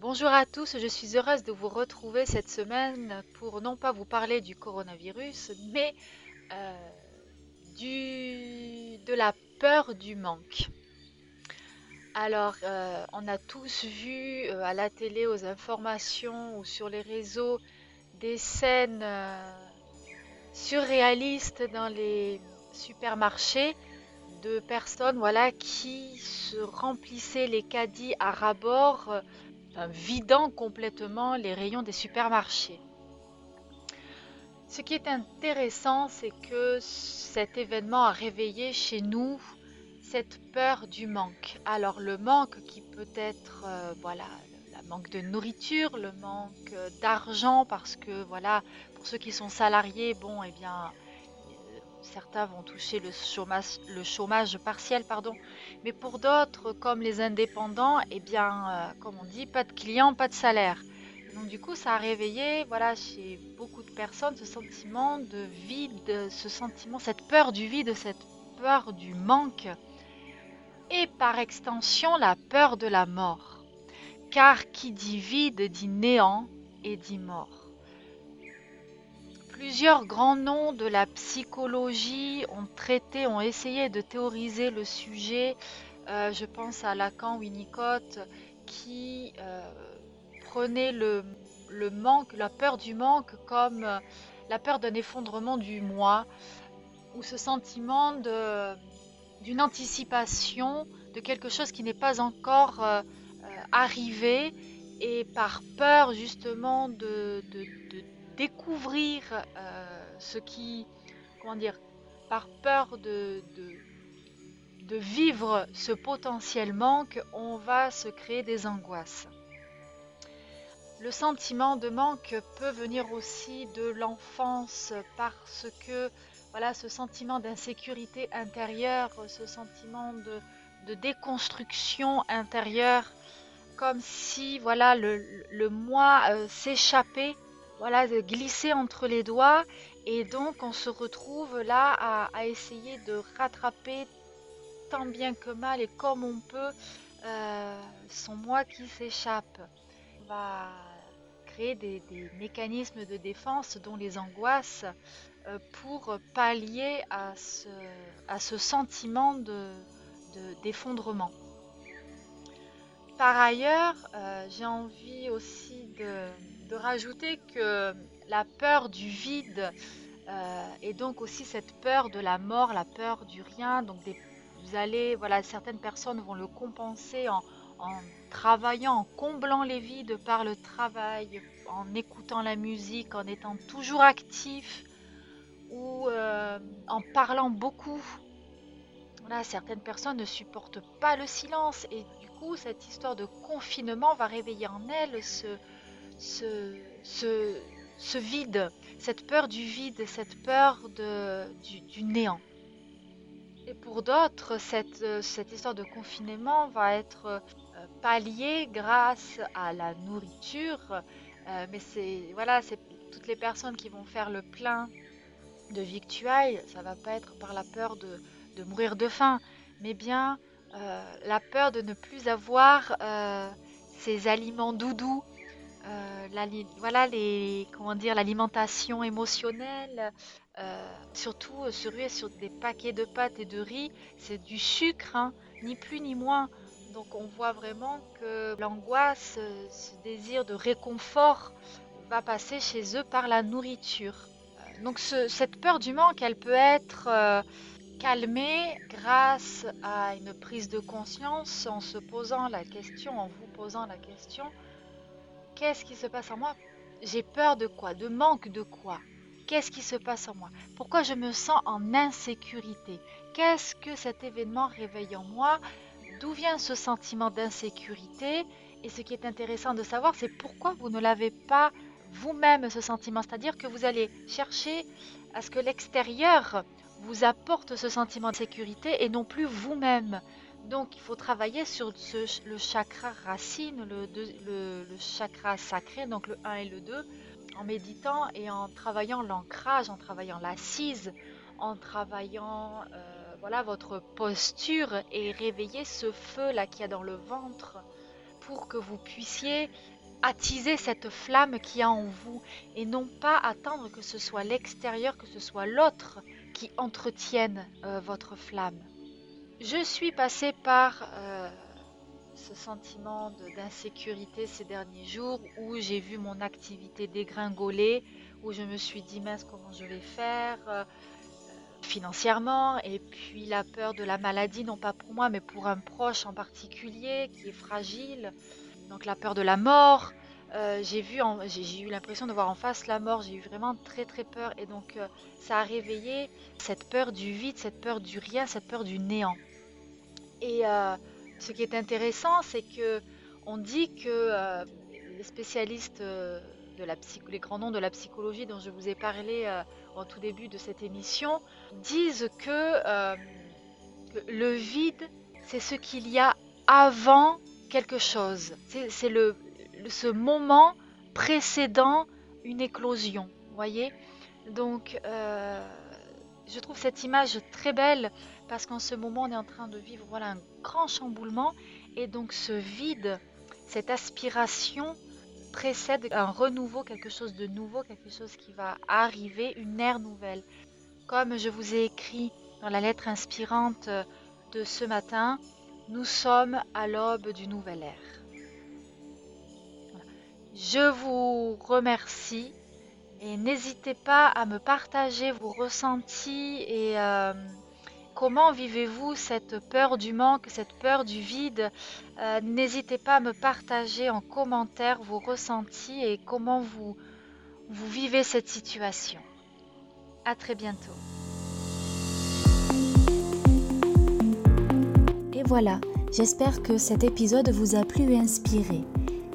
Bonjour à tous, je suis heureuse de vous retrouver cette semaine pour non pas vous parler du coronavirus, mais euh, de la peur du manque. Alors, euh, on a tous vu euh, à la télé, aux informations ou sur les réseaux des scènes surréalistes dans les supermarchés de personnes voilà, qui se remplissaient les caddies à rabord vidant complètement les rayons des supermarchés. Ce qui est intéressant, c'est que cet événement a réveillé chez nous cette peur du manque. Alors le manque qui peut être, euh, voilà, le manque de nourriture, le manque d'argent, parce que voilà, pour ceux qui sont salariés, bon, eh bien, certains vont toucher le chômage, partiel, pardon. Mais pour d'autres, comme les indépendants, eh bien, euh, comme on dit, pas de clients, pas de salaire. Donc du coup, ça a réveillé, voilà, chez beaucoup de personnes, ce sentiment de vide, ce sentiment, cette peur du vide, cette peur du manque, et par extension la peur de la mort. Car qui dit vide dit néant et dit mort. Plusieurs grands noms de la psychologie ont traité, ont essayé de théoriser le sujet. Euh, je pense à Lacan, Winnicott, qui euh, prenait le, manque, la peur du manque comme euh, la peur d'un effondrement du moi, ou ce sentiment d'une anticipation de quelque chose qui n'est pas encore arrivé, et par peur justement de découvrir euh, ce qui, comment dire, par peur de, vivre ce potentiel manque, on va se créer des angoisses. Le sentiment de manque peut venir aussi de l'enfance parce que voilà ce sentiment d'insécurité intérieure, ce sentiment de, de, déconstruction intérieure, comme si voilà le, le moi euh, s'échappait voilà, de glisser entre les doigts. Et donc, on se retrouve là à, essayer de rattraper tant bien que mal et comme on peut euh, son moi qui s'échappe. On va créer des, mécanismes de défense, dont les angoisses, euh, pour pallier à ce, sentiment d'effondrement. De, Par ailleurs, euh, j'ai envie aussi de de rajouter que la peur du vide euh, et donc aussi cette peur de la mort, la peur du rien. Donc vous allez, voilà, certaines personnes vont le compenser en, travaillant, en comblant les vides par le travail, en écoutant la musique, en étant toujours actif ou euh, en parlant beaucoup. Voilà, certaines personnes ne supportent pas le silence et du coup cette histoire de confinement va réveiller en elles ce, ce, vide, cette peur du vide, cette peur du, néant. Et pour d'autres, cette, histoire de confinement va être euh, palliée grâce à la nourriture. Euh, mais voilà, c'est toutes les personnes qui vont faire le plein de victuailles, ça va pas être par la peur de, de mourir de faim, mais bien euh, la peur de ne plus avoir ces aliments doudous euh, voilà les comment dire l'alimentation émotionnelle euh, surtout euh, se ruer sur des paquets de pâtes et de riz c'est du sucre hein, ni plus ni moins. Donc on voit vraiment que l'angoisse ce désir de réconfort va passer chez eux par la nourriture. Donc cette peur du manque, elle peut être euh, calmée grâce à une prise de conscience en se posant la question, en vous posant la question, qu'est-ce qui se passe en moi? J'ai peur de quoi? De manque de quoi? Qu'est-ce qui se passe en moi? Pourquoi je me sens en insécurité? Qu'est-ce que cet événement réveille en moi? D'où vient ce sentiment d'insécurité? Et ce qui est intéressant de savoir, c'est pourquoi vous ne l'avez pas vous-même ce sentiment? C'est-à-dire que vous allez chercher à ce que l'extérieur vous apporte ce sentiment de sécurité et non plus vous-même. Donc il faut travailler sur le chakra racine, le, chakra sacré, donc le 1 et le 2, en méditant et en travaillant l'ancrage, en travaillant l'assise, en travaillant euh, voilà votre posture et réveiller ce feu là qu'il y a dans le ventre pour que vous puissiez attiser cette flamme qui a en vous et non pas attendre que ce soit l'extérieur, que ce soit l'autre qui entretienne euh, votre flamme. Je suis passée par euh, ce sentiment d'insécurité ces derniers jours où j'ai vu mon activité dégringoler, où je me suis dit mince comment je vais faire euh, financièrement? Et puis la peur de la maladie, non pas pour moi mais pour un proche en particulier qui est fragile donc la peur de la mort. Euh, j'ai eu l'impression de voir en face la mort. J'ai eu vraiment très très peur et donc euh, ça a réveillé cette peur du vide, cette peur du rien, cette peur du néant. Et euh, ce qui est intéressant, c'est que on dit que les spécialistes de la les grands noms de la psychologie dont je vous ai parlé au tout début de cette émission disent que le vide, c'est ce qu'il y a avant quelque chose. C'est le, ce moment précédant une éclosion, voyez? Donc, euh, je trouve cette image très belle parce qu'en ce moment, on est en train de vivre voilà, un grand chamboulement et donc ce vide, cette aspiration précède un renouveau, quelque chose de nouveau, quelque chose qui va arriver, une ère nouvelle. Comme je vous ai écrit dans la lettre inspirante de ce matin, nous sommes à l'aube du nouvel ère. Je vous remercie et n'hésitez pas à me partager vos ressentis et euh, comment vivez-vous cette peur du manque, cette peur du vide? Euh, n'hésitez pas à me partager en commentaire vos ressentis et comment vous, vous vivez cette situation. À très bientôt. voilà, j'espère que cet épisode vous a plu et inspiré.